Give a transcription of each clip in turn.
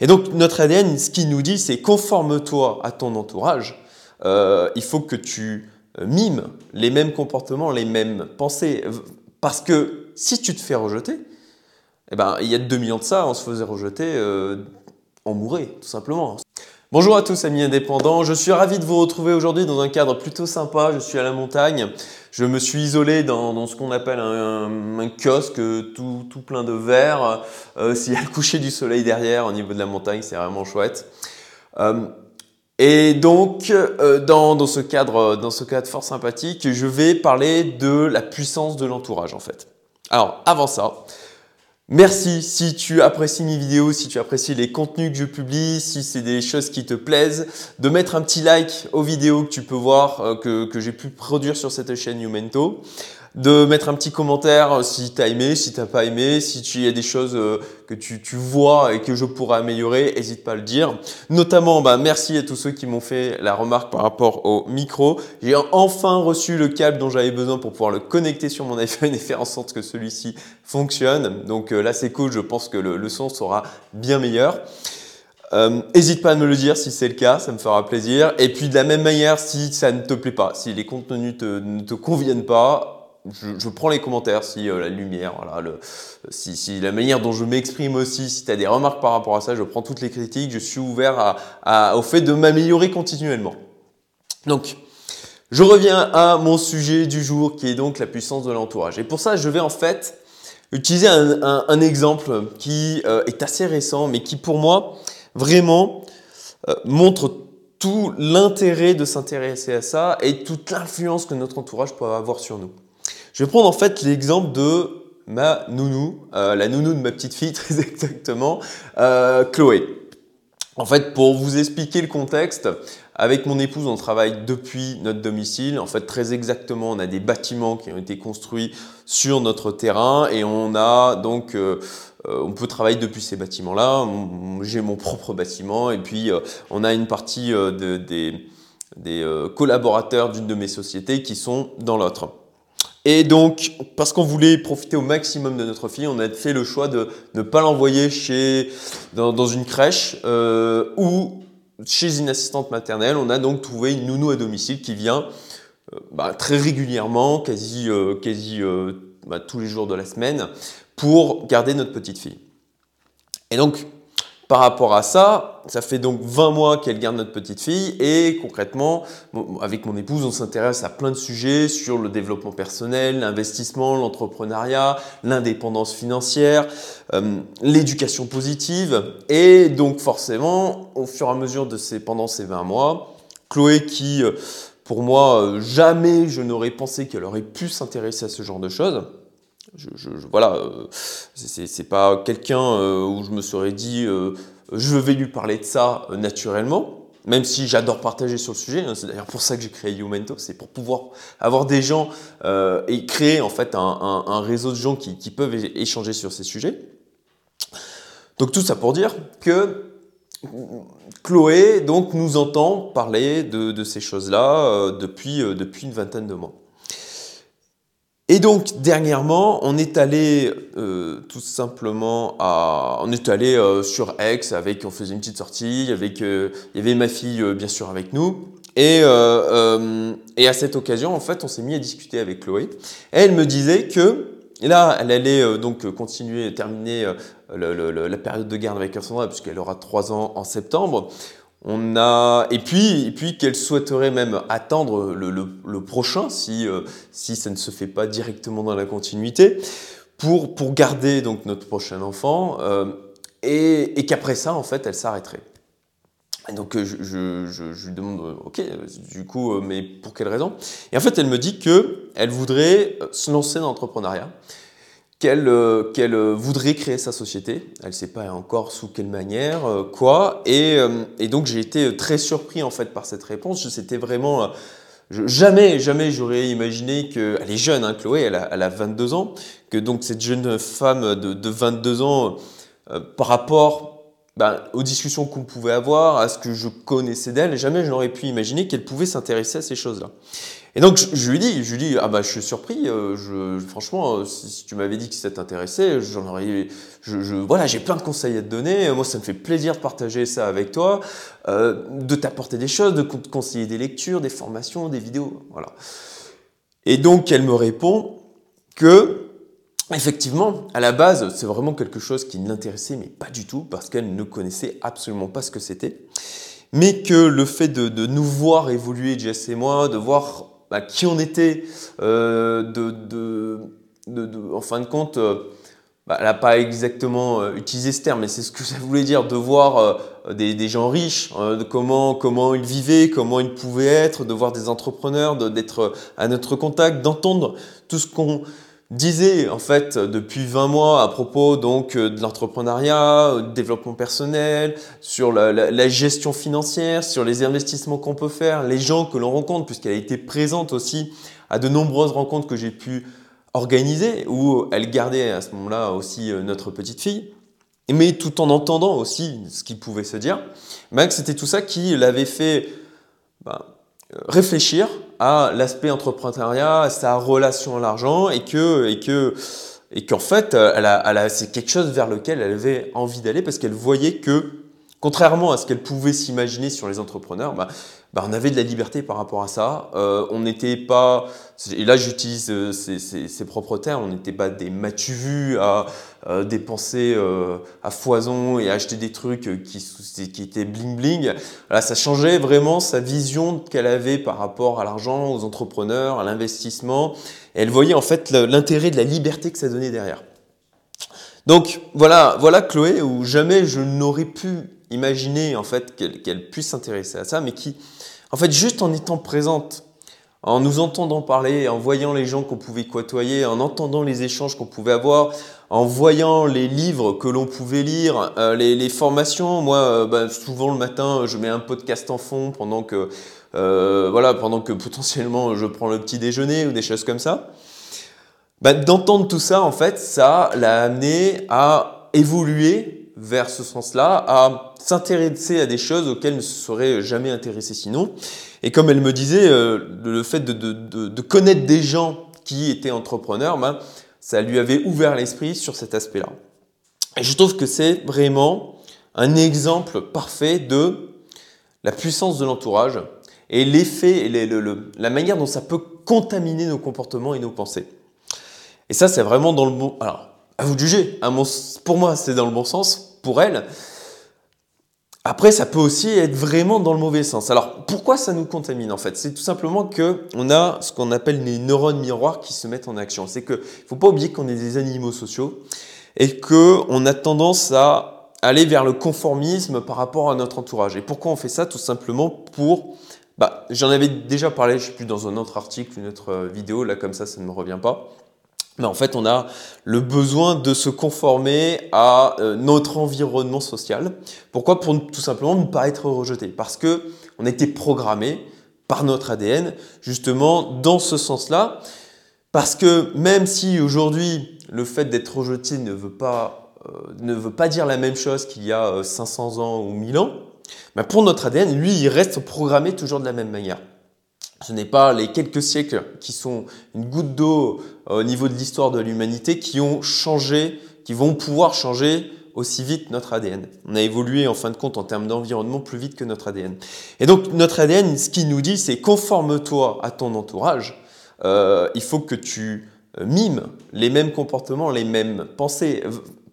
Et donc notre ADN, ce qu'il nous dit, c'est conforme-toi à ton entourage. Euh, il faut que tu euh, mimes les mêmes comportements, les mêmes pensées. Parce que si tu te fais rejeter, eh ben, il y a 2 millions de ça, on se faisait rejeter, euh, on mourrait, tout simplement. Bonjour à tous amis indépendants, je suis ravi de vous retrouver aujourd'hui dans un cadre plutôt sympa, je suis à la montagne, je me suis isolé dans, ce qu'on appelle un, kiosque tout, plein de verre, euh, s'il y a le coucher du soleil derrière au niveau de la montagne, c'est vraiment chouette. Euh, et donc, euh, dans, dans, ce cadre, dans ce cadre fort sympathique, je vais parler de la puissance de l'entourage en fait. Alors, avant ça, Merci si tu apprécies mes vidéos, si tu apprécies les contenus que je publie, si c'est des choses qui te plaisent, de mettre un petit like aux vidéos que tu peux voir, euh, que, que j'ai pu produire sur cette chaîne Youmento de mettre un petit commentaire euh, si tu as aimé, si tu n'as pas aimé, si tu y a des choses euh, que tu, vois et que je pourrais améliorer, n'hésite pas à le dire. Notamment, bah, merci à tous ceux qui m'ont fait la remarque par rapport au micro. J'ai enfin reçu le câble dont j'avais besoin pour pouvoir le connecter sur mon iPhone et faire en sorte que celui-ci fonctionne. Donc euh, là, c'est cool, je pense que le son sera bien meilleur. N'hésite pas à me le dire si c'est le cas, ça me fera plaisir. Et puis de la même manière, si ça ne te plaît pas, si les contenus ne te conviennent pas, je, prends les commentaires si euh, la lumière, si, la manière dont je m'exprime aussi, si tu as des remarques par rapport à ça, je prends toutes les critiques, je suis ouvert au fait de m'améliorer continuellement. Donc, je reviens à mon sujet du jour qui est donc la puissance de l'entourage. Et pour ça, je vais en fait utiliser un exemple qui euh, est assez récent, mais qui pour moi vraiment euh, montre tout l'intérêt de s'intéresser à ça et toute l'influence que notre entourage peut avoir sur nous. Je vais prendre en fait l'exemple de ma nounou, euh, la nounou de ma petite fille très exactement, euh, Chloé. En fait, pour vous expliquer le contexte, avec mon épouse, on travaille depuis notre domicile. En fait, très exactement, on a des bâtiments qui ont été construits sur notre terrain et on a donc, euh, on peut travailler depuis ces bâtiments-là. J'ai mon propre bâtiment et puis on a une partie de, des, des collaborateurs d'une de mes sociétés qui sont dans l'autre. Et donc, parce qu'on voulait profiter au maximum de notre fille, on a fait le choix de ne pas l'envoyer chez dans, une crèche euh, ou chez une assistante maternelle. On a donc trouvé une nounou à domicile qui vient euh, bah, très régulièrement, quasi, euh, quasi bah, tous les jours de la semaine, pour garder notre petite fille. Et donc, par rapport à ça, ça fait donc 20 mois qu'elle garde notre petite fille et concrètement, avec mon épouse, on s'intéresse à plein de sujets sur le développement personnel, l'investissement, l'entrepreneuriat, l'indépendance financière, euh, l'éducation positive. Et donc forcément, au fur et à mesure de ces, pendant ces 20 mois, Chloé qui, euh, pour moi, euh, jamais je n'aurais pensé qu'elle aurait pu s'intéresser à ce genre de choses, je, voilà, euh, c'est pas quelqu'un euh, où je me serais dit euh, je vais lui parler de ça naturellement, même si j'adore partager sur le sujet. Hein, c'est d'ailleurs pour ça que j'ai créé Youmento, c'est pour pouvoir avoir des gens et créer en fait un, réseau de gens qui, peuvent échanger sur ces sujets. Donc tout ça pour dire que Chloé donc nous entend parler de, ces choses-là depuis une vingtaine de mois. Et donc dernièrement, on est allé euh, tout simplement à, on est allé euh, sur Aix avec, on faisait une petite sortie avec, euh, il y avait ma fille bien sûr avec nous. Et, et à cette occasion, en fait, on s'est mis à discuter avec Chloé. Et elle me disait que là, elle allait donc continuer, terminer la période de garde avec Cassandra puisqu'elle aura trois ans en septembre. On a et puis et puis qu'elle souhaiterait même attendre le, prochain si euh, si ça ne se fait pas directement dans la continuité pour pour garder donc notre prochain enfant euh, et, qu'après ça en fait elle s'arrêterait. Donc euh, je, je, lui demande ok du coup mais pour quelle raison? Et en fait elle me dit que elle voudrait se lancer dans l'entrepreneuriat qu'elle euh, euh, voudrait créer sa société? Elle ne sait pas encore sous quelle manière, euh, quoi. Et, donc j'ai été très surpris en fait par cette réponse. C'était vraiment jamais, jamais j'aurais imaginé que elle est jeune, hein, Chloé, elle a, elle a, 22 ans, que donc cette jeune femme de, de 22 ans, par rapport ben, aux discussions qu'on pouvait avoir, à ce que je connaissais d'elle, jamais je n'aurais pu imaginer qu'elle pouvait s'intéresser à ces choses-là. Et donc je, lui dis, je lui dis, ah bah je suis surpris, euh, je, franchement, si, tu m'avais dit que ça t'intéressait, j'en aurais, voilà, j'ai plein de conseils à te donner, moi ça me fait plaisir de partager ça avec toi, euh, de t'apporter des choses, de te conseiller des lectures, des formations, des vidéos, voilà. Et donc elle me répond que Effectivement, à la base, c'est vraiment quelque chose qui ne l'intéressait, mais pas du tout, parce qu'elle ne connaissait absolument pas ce que c'était. Mais que le fait de nous voir évoluer, Jess et moi, de voir bah, qui on était, euh, de, en fin de compte, euh, bah, elle n'a pas exactement euh, utilisé ce terme, mais c'est ce que ça voulait dire, de voir des, gens riches, comment, comment ils vivaient, comment ils pouvaient être, de voir des entrepreneurs, d'être à notre contact, d'entendre tout ce qu'on disait en fait depuis 20 mois à propos donc de l'entrepreneuriat, du développement personnel, sur la, gestion financière, sur les investissements qu'on peut faire, les gens que l'on rencontre, puisqu'elle a été présente aussi à de nombreuses rencontres que j'ai pu organiser, où elle gardait à ce moment-là aussi euh, notre petite fille, mais tout en entendant aussi ce qu'il pouvait se dire, ben, c'était tout ça qui l'avait fait ben, réfléchir à l'aspect entrepreneuriat, à sa relation à l'argent et que, et que, et qu'en fait, elle a, c'est quelque chose vers lequel elle avait envie d'aller parce qu'elle voyait que, contrairement à ce qu'elle pouvait s'imaginer sur les entrepreneurs, bah, bah, on avait de la liberté par rapport à ça. Euh, on n'était pas, et là j'utilise euh, ces, propres termes, on n'était pas des matu à euh, dépenser à foison et à acheter des trucs qui, qui étaient bling bling. Là, ça changeait vraiment sa vision qu'elle avait par rapport à l'argent, aux entrepreneurs, à l'investissement. Elle voyait en fait l'intérêt de la liberté que ça donnait derrière. Donc voilà, voilà Chloé, où jamais je n'aurais pu imaginer en fait qu'elle puisse s'intéresser à ça, mais qui en fait, juste en étant présente, en nous entendant parler, en voyant les gens qu'on pouvait côtoyer, en entendant les échanges qu'on pouvait avoir, en voyant les livres que l'on pouvait lire, euh, les, formations. Moi, euh, bah, souvent le matin, je mets un podcast en fond pendant que, euh, voilà, pendant que potentiellement je prends le petit déjeuner ou des choses comme ça. Bah, d'entendre tout ça, en fait, ça l'a amené à évoluer vers ce sens-là, à s'intéresser à des choses auxquelles elle ne se serait jamais intéressée sinon. Et comme elle me disait, euh, le fait de, connaître des gens qui étaient entrepreneurs, ben, ça lui avait ouvert l'esprit sur cet aspect-là. Et je trouve que c'est vraiment un exemple parfait de la puissance de l'entourage et l'effet et la manière dont ça peut contaminer nos comportements et nos pensées. Et ça, c'est vraiment dans le bon. À vous juger. pour moi, c'est dans le bon sens. Pour elle, après, ça peut aussi être vraiment dans le mauvais sens. Alors, pourquoi ça nous contamine en fait? C'est tout simplement que on a ce qu'on appelle les neurones miroirs qui se mettent en action. C'est que faut pas oublier qu'on est des animaux sociaux et que on a tendance à aller vers le conformisme par rapport à notre entourage. Et pourquoi on fait ça? Tout simplement pour bah, j'en avais déjà parlé, je sais plus dans un autre article, une autre vidéo, là comme ça, ça ne me revient pas. Mais en fait, on a le besoin de se conformer à euh, notre environnement social. Pourquoi? Pour tout simplement ne pas être rejeté. Parce que on a été programmé par notre ADN justement dans ce sens-là. Parce que même si aujourd'hui le fait d'être rejeté ne veut pas euh, ne veut pas dire la même chose qu'il y a 500 euh, ans ou 1000 ans, mais pour notre ADN, lui, il reste programmé toujours de la même manière. Ce n'est pas les quelques siècles qui sont une goutte d'eau euh, au niveau de l'histoire de l'humanité qui ont changé, qui vont pouvoir changer aussi vite notre ADN. On a évolué en fin de compte en termes d'environnement plus vite que notre ADN. Et donc notre ADN, ce qu'il nous dit, c'est conforme-toi à ton entourage. Euh, il faut que tu euh, mimes les mêmes comportements, les mêmes pensées.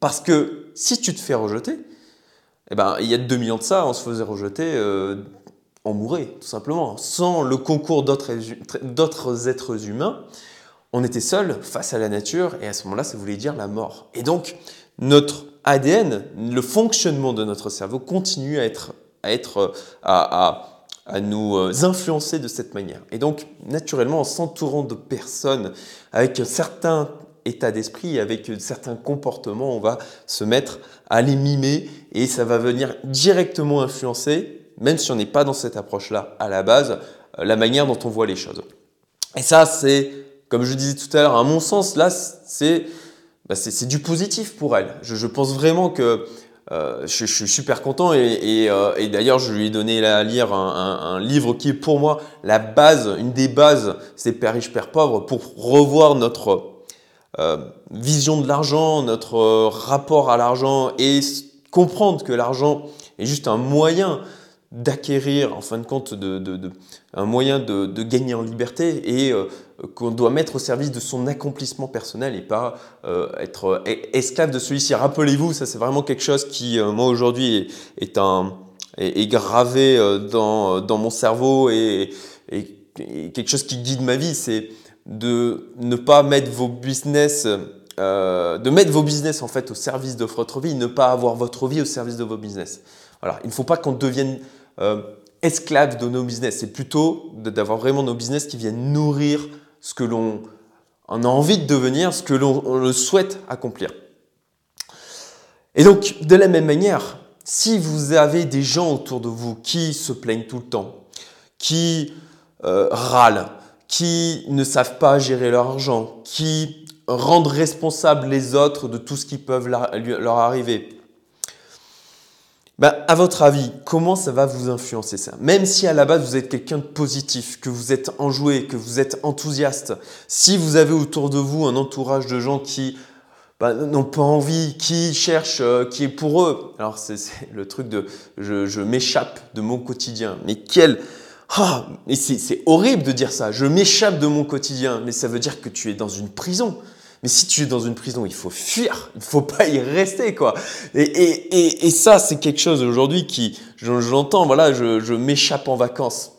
Parce que si tu te fais rejeter, eh ben, il y a 2 millions de ça, on se faisait rejeter on mourrait, tout simplement. Sans le concours d'autres êtres humains, on était seul face à la nature et à ce moment-là, ça voulait dire la mort. Et donc, notre ADN, le fonctionnement de notre cerveau continue à être, à, être, à, à nous influencer de cette manière. Et donc, naturellement, en s'entourant de personnes avec un certain état d'esprit, avec certains comportements, on va se mettre à les mimer et ça va venir directement influencer même si on n'est pas dans cette approche-là à la base, euh, la manière dont on voit les choses. Et ça, c'est, comme je disais tout à l'heure, à mon sens, là, c'est bah, du positif pour elle. Je, pense vraiment que je, suis super content et, d'ailleurs je lui ai donné à lire un, livre qui est pour moi la base, une des bases, c'est Père riche, Père pauvre, pour revoir notre vision de l'argent, notre rapport à l'argent et comprendre que l'argent est juste un moyen d'acquérir, en fin de compte, de, un moyen de, gagner en liberté et euh, qu'on doit mettre au service de son accomplissement personnel et pas euh, être esclave de celui-ci. Rappelez-vous, ça c'est vraiment quelque chose qui, euh, moi aujourd'hui, est, est, gravé dans, dans, mon cerveau et, et, quelque chose qui guide ma vie, c'est de ne pas mettre vos business de mettre vos business en fait au service de votre vie, ne pas avoir votre vie au service de vos business. Voilà, il ne faut pas qu'on devienne euh, esclaves de nos business. C'est plutôt d'avoir vraiment nos business qui viennent nourrir ce que l'on a envie de devenir, ce que l'on souhaite accomplir. Et donc, de la même manière, si vous avez des gens autour de vous qui se plaignent tout le temps, qui euh, râlent, qui ne savent pas gérer leur argent, qui rendent responsables les autres de tout ce qui peut leur arriver, bah, à votre avis, comment ça va vous influencer ça? Même si à la base vous êtes quelqu'un de positif, que vous êtes enjoué, que vous êtes enthousiaste, si vous avez autour de vous un entourage de gens qui bah, n'ont pas envie, qui cherchent, euh, qui est pour eux. Alors c'est le truc de je, m'échappe de mon quotidien. Mais quel... Ah, mais c'est horrible de dire ça. Je m'échappe de mon quotidien. Mais ça veut dire que tu es dans une prison. Mais si tu es dans une prison, il faut fuir, il ne faut pas y rester, quoi. Et, et, et, ça, c'est quelque chose aujourd'hui qui, j'entends, voilà, je, je m'échappe en vacances.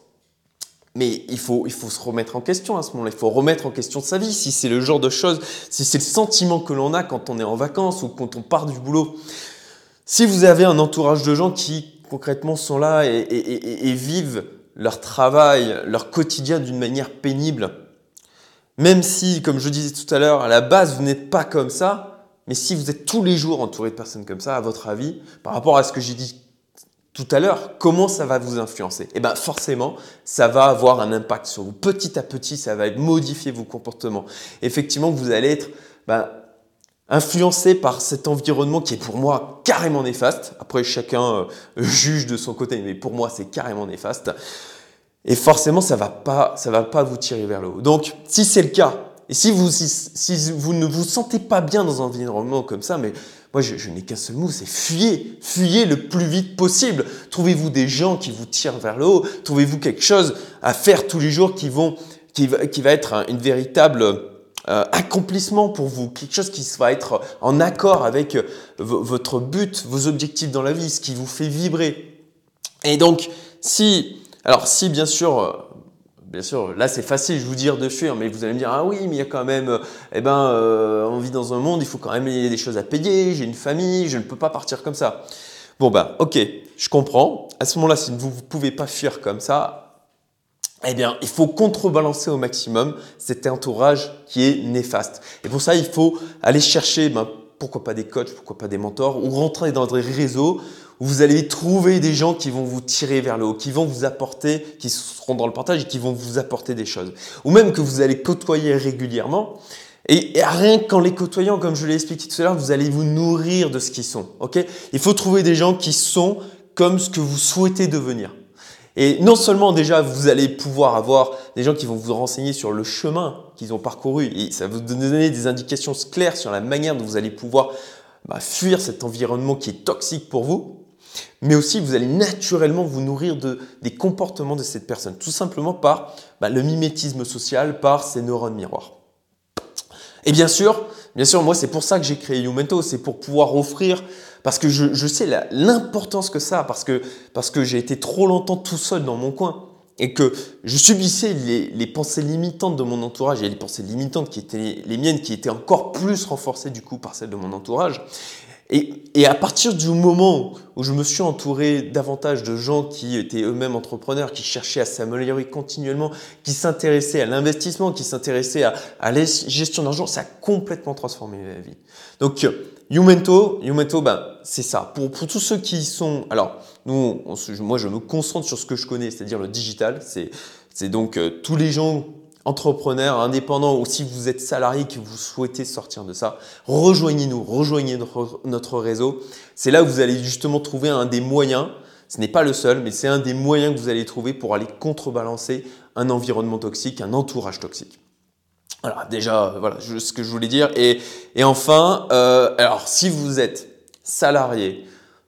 Mais il faut, il faut se remettre en question à ce moment-là. Il faut remettre en question sa vie. Si c'est le genre de choses, si c'est le sentiment que l'on a quand on est en vacances ou quand on part du boulot. Si vous avez un entourage de gens qui concrètement sont là et vivent leur travail, leur quotidien d'une manière pénible, même si, comme je disais tout à l'heure, à la base, vous n'êtes pas comme ça, mais si vous êtes tous les jours entouré de personnes comme ça, à votre avis, par rapport à ce que j'ai dit tout à l'heure, comment ça va vous influencer? Eh bien, forcément, ça va avoir un impact sur vous. Petit à petit, ça va modifier vos comportements. Effectivement, vous allez être ben, influencé par cet environnement qui est pour moi carrément néfaste. Après, chacun euh, juge de son côté, mais pour moi, c'est carrément néfaste. Et forcément, ça va pas, ça va pas vous tirer vers le haut. Donc, si c'est le cas, et si vous, si, vous ne vous sentez pas bien dans un environnement comme ça, mais moi, je, n'ai qu'un seul mot, c'est fuyez, fuyez le plus vite possible. Trouvez-vous des gens qui vous tirent vers le haut? Trouvez-vous quelque chose à faire tous les jours qui vont, qui va, qui va être un une véritable euh, accomplissement pour vous, quelque chose qui va être en accord avec euh, votre but, vos objectifs dans la vie, ce qui vous fait vibrer. Et donc, si alors si bien sûr, euh, bien sûr, là c'est facile, je vous dire de fuir, mais vous allez me dire ah oui, mais il y a quand même, euh, eh ben, euh, on vit dans un monde, il faut quand même y a des choses à payer, j'ai une famille, je ne peux pas partir comme ça. Bon ben, ok, je comprends. À ce moment-là, si vous ne pouvez pas fuir comme ça, eh bien, il faut contrebalancer au maximum cet entourage qui est néfaste. Et pour ça, il faut aller chercher, ben, pourquoi pas des coachs, pourquoi pas des mentors, ou rentrer dans des réseaux vous allez trouver des gens qui vont vous tirer vers le haut, qui vont vous apporter, qui seront dans le partage et qui vont vous apporter des choses. Ou même que vous allez côtoyer régulièrement. Et, rien qu'en les côtoyant, comme je l'ai expliqué tout à l'heure, vous allez vous nourrir de ce qu'ils sont. Ok? Il faut trouver des gens qui sont comme ce que vous souhaitez devenir. Et non seulement déjà vous allez pouvoir avoir des gens qui vont vous renseigner sur le chemin qu'ils ont parcouru et ça va vous donner des indications claires sur la manière dont vous allez pouvoir bah, fuir cet environnement qui est toxique pour vous mais aussi vous allez naturellement vous nourrir de, des comportements de cette personne, tout simplement par bah, le mimétisme social, par ces neurones miroirs. Et bien sûr, bien sûr, moi c'est pour ça que j'ai créé Youmento, c'est pour pouvoir offrir, parce que je, sais l'importance que ça a, parce que, j'ai été trop longtemps tout seul dans mon coin et que je subissais les, pensées limitantes de mon entourage et les pensées limitantes qui étaient les miennes, qui étaient encore plus renforcées du coup par celles de mon entourage. Et, à partir du moment où je me suis entouré davantage de gens qui étaient eux-mêmes entrepreneurs, qui cherchaient à s'améliorer continuellement, qui s'intéressaient à l'investissement, qui s'intéressaient à, la gestion d'argent, ça a complètement transformé ma vie. Donc, Youmento, Youmento, ben, c'est ça. Pour, pour tous ceux qui sont, alors, nous, moi, je me concentre sur ce que je connais, c'est-à-dire le digital. C'est, c'est donc euh, tous les gens entrepreneur, indépendant ou si vous êtes salarié que vous souhaitez sortir de ça, rejoignez-nous, rejoignez notre, réseau. C'est là où vous allez justement trouver un des moyens, ce n'est pas le seul, mais c'est un des moyens que vous allez trouver pour aller contrebalancer un environnement toxique, un entourage toxique. Alors déjà, voilà ce que je voulais dire. Et, et enfin, euh, alors si vous êtes salarié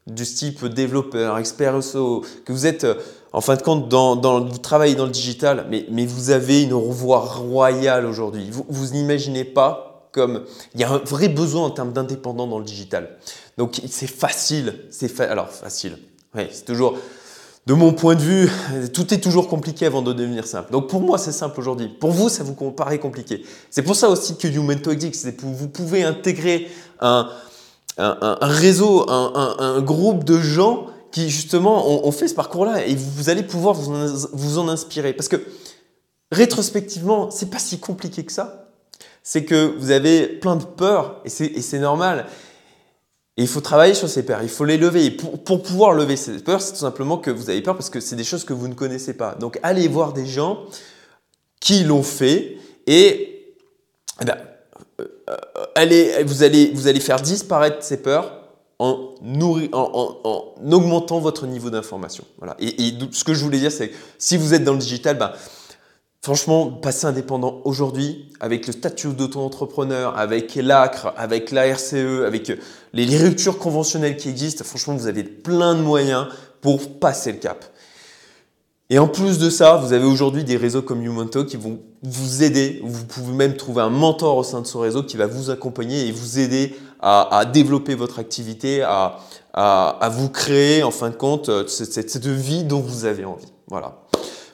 du type développeur, expert que vous êtes en fin de compte, dans, vous travaillez dans le digital, mais, vous avez une voie royale aujourd'hui. Vous, vous n'imaginez pas comme il y a un vrai besoin en termes d'indépendant dans le digital. Donc c'est facile, c'est alors facile. Oui, c'est toujours de mon point de vue, tout est toujours compliqué avant de devenir simple. Donc pour moi, c'est simple aujourd'hui. Pour vous, ça vous paraît compliqué. C'est pour ça aussi que Youmento existe. Vous pouvez intégrer un, réseau, un, groupe de gens qui justement ont, fait ce parcours-là et vous, allez pouvoir vous en, vous en inspirer. Parce que rétrospectivement, c'est pas si compliqué que ça. C'est que vous avez plein de peurs et c'est normal. Et il faut travailler sur ces peurs, il faut les lever. Et pour, pour pouvoir lever ces peurs, c'est tout simplement que vous avez peur parce que c'est des choses que vous ne connaissez pas. Donc allez voir des gens qui l'ont fait et eh ben, euh, euh, allez, vous, allez, vous allez faire disparaître ces peurs en, en, augmentant votre niveau d'information. Voilà. Et, ce que je voulais dire, c'est que si vous êtes dans le digital, bah, franchement, passez indépendant aujourd'hui avec le statut d'auto-entrepreneur, avec l'ACRE, avec la RCE, avec les ruptures conventionnelles qui existent. Franchement, vous avez plein de moyens pour passer le cap. Et en plus de ça, vous avez aujourd'hui des réseaux comme Umonto qui vont vous aider. Vous pouvez même trouver un mentor au sein de ce réseau qui va vous accompagner et vous aider à, développer votre activité, à, vous créer en fin de compte euh, cette, vie dont vous avez envie. Voilà.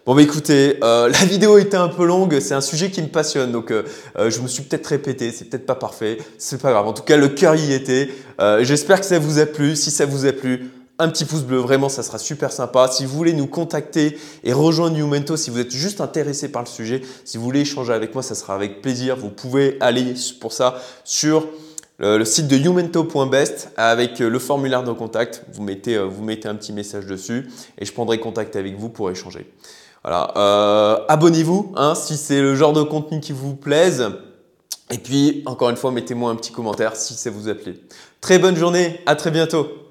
Bon bah écoutez, euh, la vidéo était un peu longue, c'est un sujet qui me passionne, donc euh, je me suis peut-être répété, c'est peut-être pas parfait, c'est pas grave. En tout cas, le cœur y était. J'espère que ça vous a plu. Si ça vous a plu, un petit pouce bleu, vraiment ça sera super sympa. Si vous voulez nous contacter et rejoindre Youmento, si vous êtes juste intéressé par le sujet, si vous voulez échanger avec moi, ça sera avec plaisir. Vous pouvez aller pour ça sur le, site de youmento.best avec le formulaire de contact. Vous mettez, euh, vous mettez un petit message dessus et je prendrai contact avec vous pour échanger. Voilà, euh, abonnez-vous hein, si c'est le genre de contenu qui vous plaise. Et puis, encore une fois, mettez-moi un petit commentaire si ça vous a plu. Très bonne journée, à très bientôt.